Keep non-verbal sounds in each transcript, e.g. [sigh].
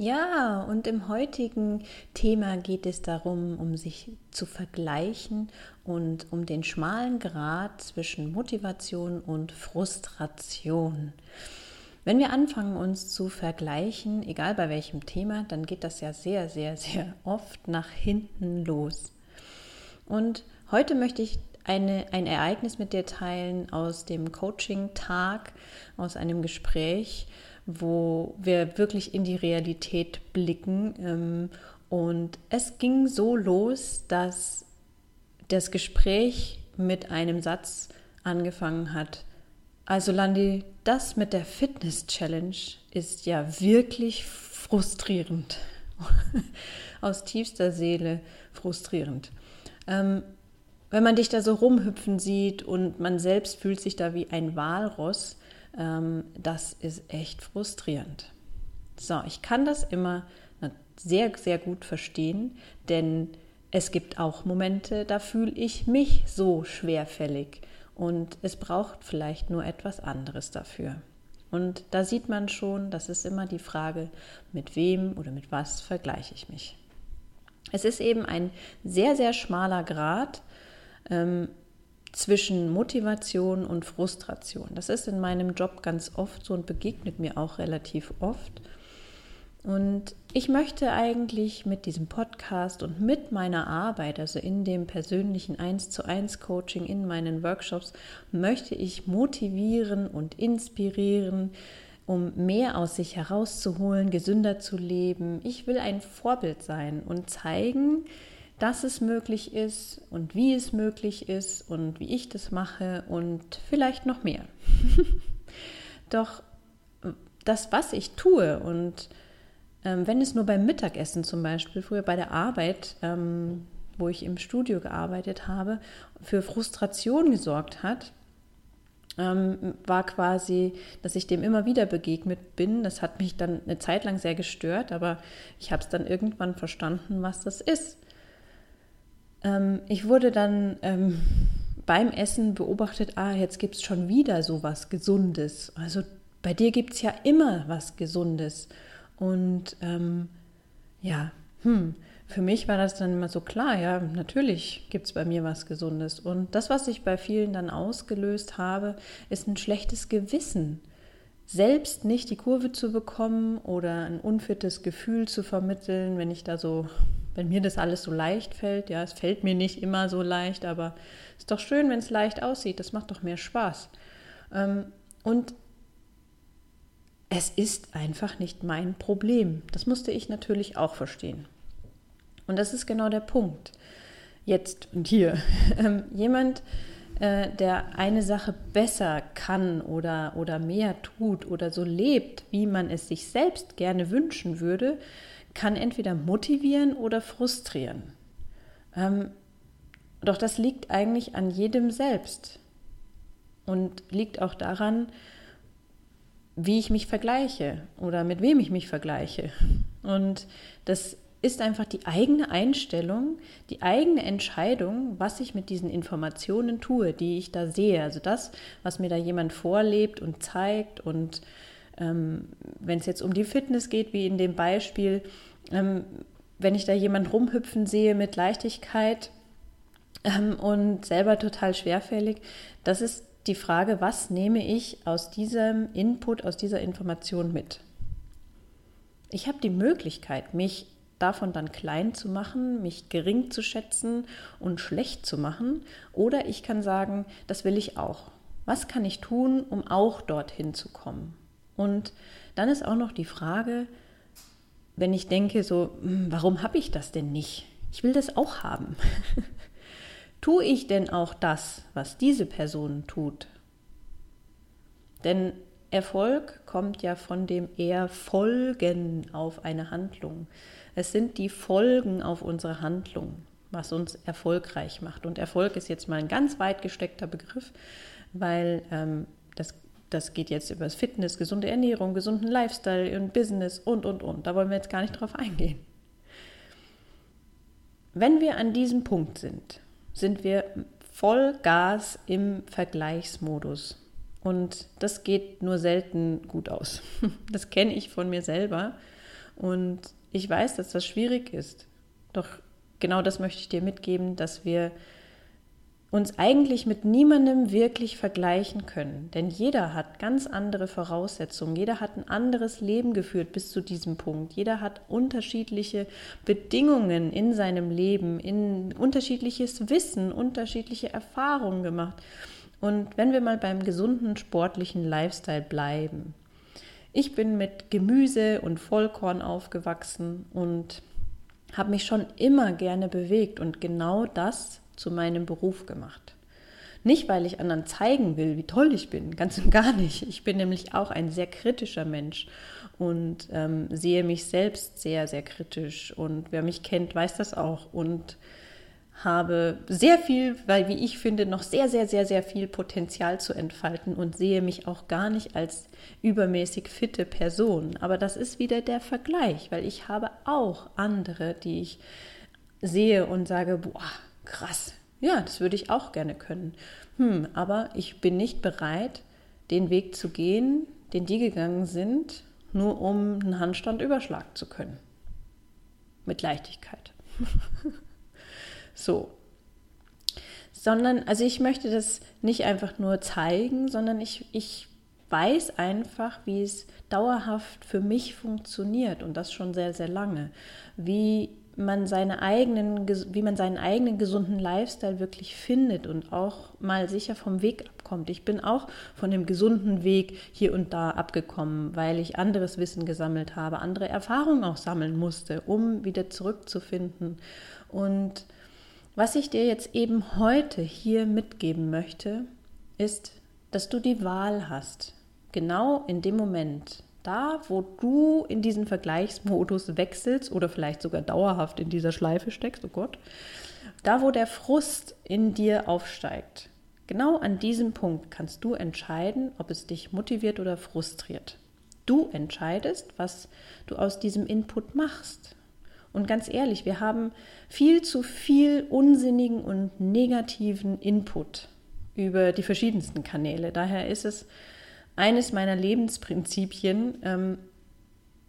Ja, und im heutigen Thema geht es darum, um sich zu vergleichen und um den schmalen Grad zwischen Motivation und Frustration. Wenn wir anfangen, uns zu vergleichen, egal bei welchem Thema, dann geht das ja sehr, sehr, sehr oft nach hinten los. Und heute möchte ich eine, ein Ereignis mit dir teilen aus dem Coaching-Tag, aus einem Gespräch, wo wir wirklich in die Realität blicken. Ähm, und es ging so los, dass das Gespräch mit einem Satz angefangen hat. Also Landi, das mit der Fitness Challenge ist ja wirklich frustrierend. [laughs] Aus tiefster Seele frustrierend. Ähm, wenn man dich da so rumhüpfen sieht und man selbst fühlt sich da wie ein Walross, das ist echt frustrierend. So, ich kann das immer sehr, sehr gut verstehen, denn es gibt auch Momente, da fühle ich mich so schwerfällig und es braucht vielleicht nur etwas anderes dafür. Und da sieht man schon, das ist immer die Frage, mit wem oder mit was vergleiche ich mich. Es ist eben ein sehr, sehr schmaler Grad, ähm, zwischen Motivation und Frustration. Das ist in meinem Job ganz oft so und begegnet mir auch relativ oft. Und ich möchte eigentlich mit diesem Podcast und mit meiner Arbeit, also in dem persönlichen 1 zu 1 Coaching, in meinen Workshops, möchte ich motivieren und inspirieren, um mehr aus sich herauszuholen, gesünder zu leben. Ich will ein Vorbild sein und zeigen, dass es möglich ist und wie es möglich ist und wie ich das mache und vielleicht noch mehr. [laughs] Doch das, was ich tue und ähm, wenn es nur beim Mittagessen zum Beispiel, früher bei der Arbeit, ähm, wo ich im Studio gearbeitet habe, für Frustration gesorgt hat, ähm, war quasi, dass ich dem immer wieder begegnet bin. Das hat mich dann eine Zeit lang sehr gestört, aber ich habe es dann irgendwann verstanden, was das ist. Ähm, ich wurde dann ähm, [laughs] beim Essen beobachtet, ah, jetzt gibt es schon wieder so was Gesundes. Also bei dir gibt es ja immer was Gesundes. Und ähm, ja, hm, für mich war das dann immer so klar, ja, natürlich gibt es bei mir was Gesundes. Und das, was ich bei vielen dann ausgelöst habe, ist ein schlechtes Gewissen. Selbst nicht die Kurve zu bekommen oder ein unfittes Gefühl zu vermitteln, wenn ich da so wenn mir das alles so leicht fällt. Ja, es fällt mir nicht immer so leicht, aber es ist doch schön, wenn es leicht aussieht. Das macht doch mehr Spaß. Ähm, und es ist einfach nicht mein Problem. Das musste ich natürlich auch verstehen. Und das ist genau der Punkt. Jetzt und hier. [laughs] Ähm, jemand, äh, der eine Sache besser kann oder, oder mehr tut oder so lebt, wie man es sich selbst gerne wünschen würde, kann entweder motivieren oder frustrieren. Ähm, doch das liegt eigentlich an jedem selbst und liegt auch daran, wie ich mich vergleiche oder mit wem ich mich vergleiche. Und das ist einfach die eigene Einstellung, die eigene Entscheidung, was ich mit diesen Informationen tue, die ich da sehe. Also das, was mir da jemand vorlebt und zeigt. Und ähm, wenn es jetzt um die Fitness geht, wie in dem Beispiel, ähm, wenn ich da jemand rumhüpfen sehe mit Leichtigkeit ähm, und selber total schwerfällig, das ist die Frage, was nehme ich aus diesem Input, aus dieser Information mit? Ich habe die Möglichkeit, mich davon dann klein zu machen, mich gering zu schätzen und schlecht zu machen. Oder ich kann sagen, das will ich auch. Was kann ich tun, um auch dorthin zu kommen? Und dann ist auch noch die Frage, wenn ich denke, so, hm, warum habe ich das denn nicht? Ich will das auch haben. [laughs] Tue ich denn auch das, was diese Person tut? Denn Erfolg kommt ja von dem Erfolgen auf eine Handlung. Es sind die Folgen auf unsere Handlung, was uns erfolgreich macht. Und Erfolg ist jetzt mal ein ganz weit gesteckter Begriff, weil ähm, das, das geht jetzt über das Fitness, gesunde Ernährung, gesunden Lifestyle und Business und, und, und. Da wollen wir jetzt gar nicht drauf eingehen. Wenn wir an diesem Punkt sind, sind wir voll Gas im Vergleichsmodus. Und das geht nur selten gut aus. [laughs] Das kenne ich von mir selber. Und ich weiß, dass das schwierig ist. Doch genau das möchte ich dir mitgeben, dass wir uns eigentlich mit niemandem wirklich vergleichen können. Denn jeder hat ganz andere Voraussetzungen, jeder hat ein anderes Leben geführt bis zu diesem Punkt, jeder hat unterschiedliche Bedingungen in seinem Leben, in unterschiedliches Wissen, unterschiedliche Erfahrungen gemacht. Und wenn wir mal beim gesunden sportlichen Lifestyle bleiben. Ich bin mit Gemüse und Vollkorn aufgewachsen und habe mich schon immer gerne bewegt und genau das zu meinem Beruf gemacht. Nicht, weil ich anderen zeigen will, wie toll ich bin, ganz und gar nicht. Ich bin nämlich auch ein sehr kritischer Mensch und ähm, sehe mich selbst sehr, sehr kritisch. Und wer mich kennt, weiß das auch. Und habe sehr viel, weil wie ich finde, noch sehr, sehr, sehr, sehr viel Potenzial zu entfalten und sehe mich auch gar nicht als übermäßig fitte Person. Aber das ist wieder der Vergleich, weil ich habe auch andere, die ich sehe und sage, boah, krass, ja, das würde ich auch gerne können. Hm, aber ich bin nicht bereit, den Weg zu gehen, den die gegangen sind, nur um einen Handstand überschlagen zu können. Mit Leichtigkeit. [laughs] so. Sondern, also ich möchte das nicht einfach nur zeigen, sondern ich, ich weiß einfach, wie es dauerhaft für mich funktioniert und das schon sehr, sehr lange. Wie man seine eigenen, wie man seinen eigenen gesunden Lifestyle wirklich findet und auch mal sicher vom Weg abkommt. Ich bin auch von dem gesunden Weg hier und da abgekommen, weil ich anderes Wissen gesammelt habe, andere Erfahrungen auch sammeln musste, um wieder zurückzufinden. Und was ich dir jetzt eben heute hier mitgeben möchte, ist, dass du die Wahl hast, genau in dem Moment, da, wo du in diesen Vergleichsmodus wechselst oder vielleicht sogar dauerhaft in dieser Schleife steckst, oh Gott, da, wo der Frust in dir aufsteigt, genau an diesem Punkt kannst du entscheiden, ob es dich motiviert oder frustriert. Du entscheidest, was du aus diesem Input machst. Und ganz ehrlich, wir haben viel zu viel unsinnigen und negativen Input über die verschiedensten Kanäle. Daher ist es eines meiner Lebensprinzipien, ähm,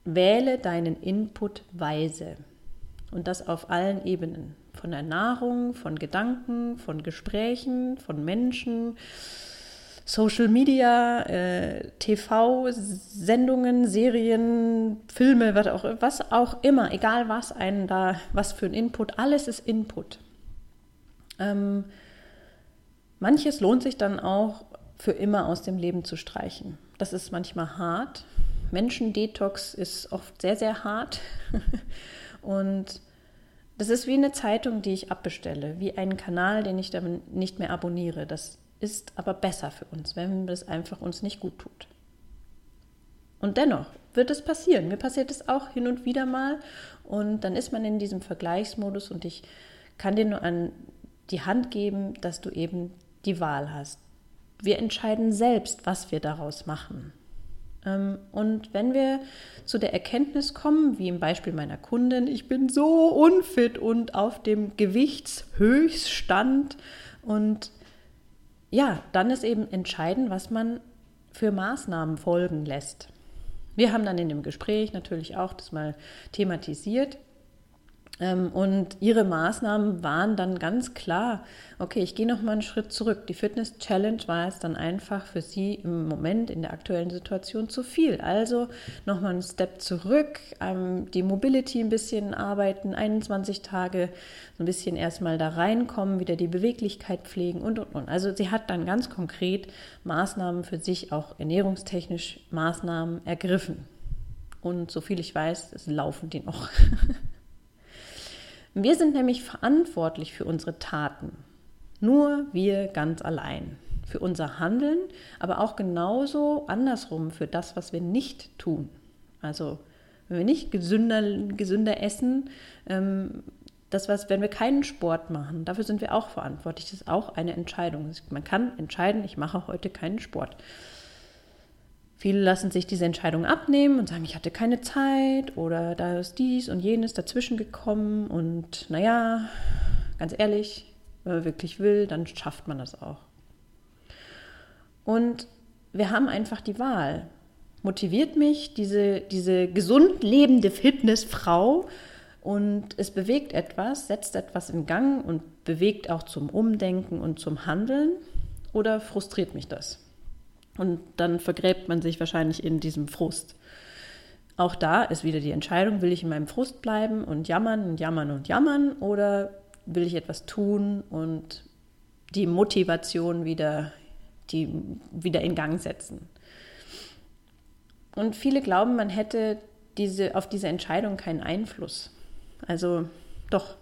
wähle deinen Input weise. Und das auf allen Ebenen. Von der Nahrung, von Gedanken, von Gesprächen, von Menschen, Social Media, äh, TV-Sendungen, Serien, Filme, was auch, was auch immer, egal was einen da, was für ein Input, alles ist Input. Ähm, manches lohnt sich dann auch für immer aus dem Leben zu streichen. Das ist manchmal hart. Menschendetox ist oft sehr, sehr hart. [laughs] Und das ist wie eine Zeitung, die ich abbestelle, wie einen Kanal, den ich dann nicht mehr abonniere. Das ist aber besser für uns, wenn das einfach uns nicht gut tut. Und dennoch wird es passieren. Mir passiert es auch hin und wieder mal. Und dann ist man in diesem Vergleichsmodus und ich kann dir nur an die Hand geben, dass du eben die Wahl hast wir entscheiden selbst, was wir daraus machen. Ähm, und wenn wir zu der Erkenntnis kommen, wie im Beispiel meiner Kundin, ich bin so unfit und auf dem Gewichtshöchststand und ja, dann ist eben entscheidend, was man für Maßnahmen folgen lässt. Wir haben dann in dem Gespräch natürlich auch das mal thematisiert und ihre Maßnahmen waren dann ganz klar, okay, ich gehe noch mal einen Schritt zurück. Die Fitness Challenge war jetzt dann einfach für sie im Moment in der aktuellen Situation zu viel. Also noch mal einen Step zurück, ähm, die Mobility ein bisschen arbeiten, 21 Tage so ein bisschen erstmal da reinkommen, wieder die Beweglichkeit pflegen und und und. Also sie hat dann ganz konkret Maßnahmen für sich, auch ernährungstechnisch Maßnahmen ergriffen. Und so viel ich weiß, es laufen die noch. [laughs] Wir sind nämlich verantwortlich für unsere Taten. Nur wir ganz allein. für unser Handeln, aber auch genauso andersrum für das, was wir nicht tun. Also wenn wir nicht gesünder, gesünder essen, ähm, das was, wenn wir keinen Sport machen, dafür sind wir auch verantwortlich. Das ist auch eine Entscheidung. Man kann entscheiden, ich mache heute keinen Sport. Viele lassen sich diese Entscheidung abnehmen und sagen, ich hatte keine Zeit oder da ist dies und jenes dazwischen gekommen und naja, ganz ehrlich, wenn man wirklich will, dann schafft man das auch. Und wir haben einfach die Wahl. Motiviert mich diese, diese gesund lebende Fitnessfrau und es bewegt etwas, setzt etwas in Gang und bewegt auch zum Umdenken und zum Handeln oder frustriert mich das? Und dann vergräbt man sich wahrscheinlich in diesem Frust. Auch da ist wieder die Entscheidung, will ich in meinem Frust bleiben und jammern und jammern und jammern oder will ich etwas tun und die Motivation wieder, die, wieder in Gang setzen. Und viele glauben, man hätte diese, auf diese Entscheidung keinen Einfluss. Also doch,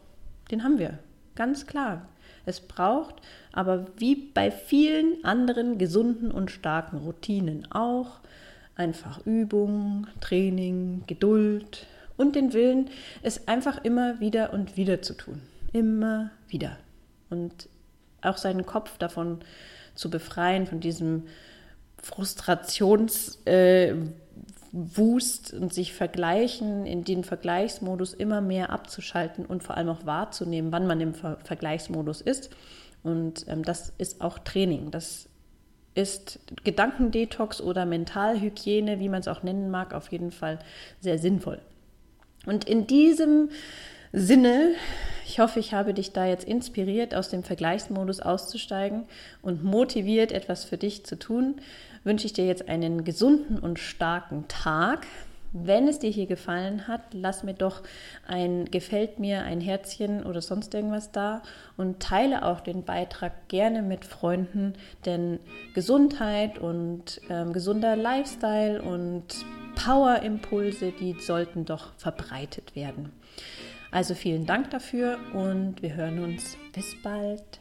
den haben wir, ganz klar. Es braucht aber wie bei vielen anderen gesunden und starken Routinen auch einfach Übung, Training, Geduld und den Willen, es einfach immer wieder und wieder zu tun. Immer wieder. Und auch seinen Kopf davon zu befreien, von diesem Frustrationswust äh, und sich vergleichen, in den Vergleichsmodus immer mehr abzuschalten und vor allem auch wahrzunehmen, wann man im Ver Vergleichsmodus ist und ähm, das ist auch Training. Das ist Gedankendetox oder Mentalhygiene, wie man es auch nennen mag, auf jeden Fall sehr sinnvoll. Und in diesem Sinne, ich hoffe, ich habe dich da jetzt inspiriert, aus dem Vergleichsmodus auszusteigen und motiviert, etwas für dich zu tun, wünsche ich dir jetzt einen gesunden und starken Tag. Wenn es dir hier gefallen hat, lass mir doch ein gefällt mir, ein Herzchen oder sonst irgendwas da und teile auch den Beitrag gerne mit Freunden, denn Gesundheit und ähm, gesunder Lifestyle und Power-Impulse, die sollten doch verbreitet werden. Also vielen Dank dafür und wir hören uns. Bis bald.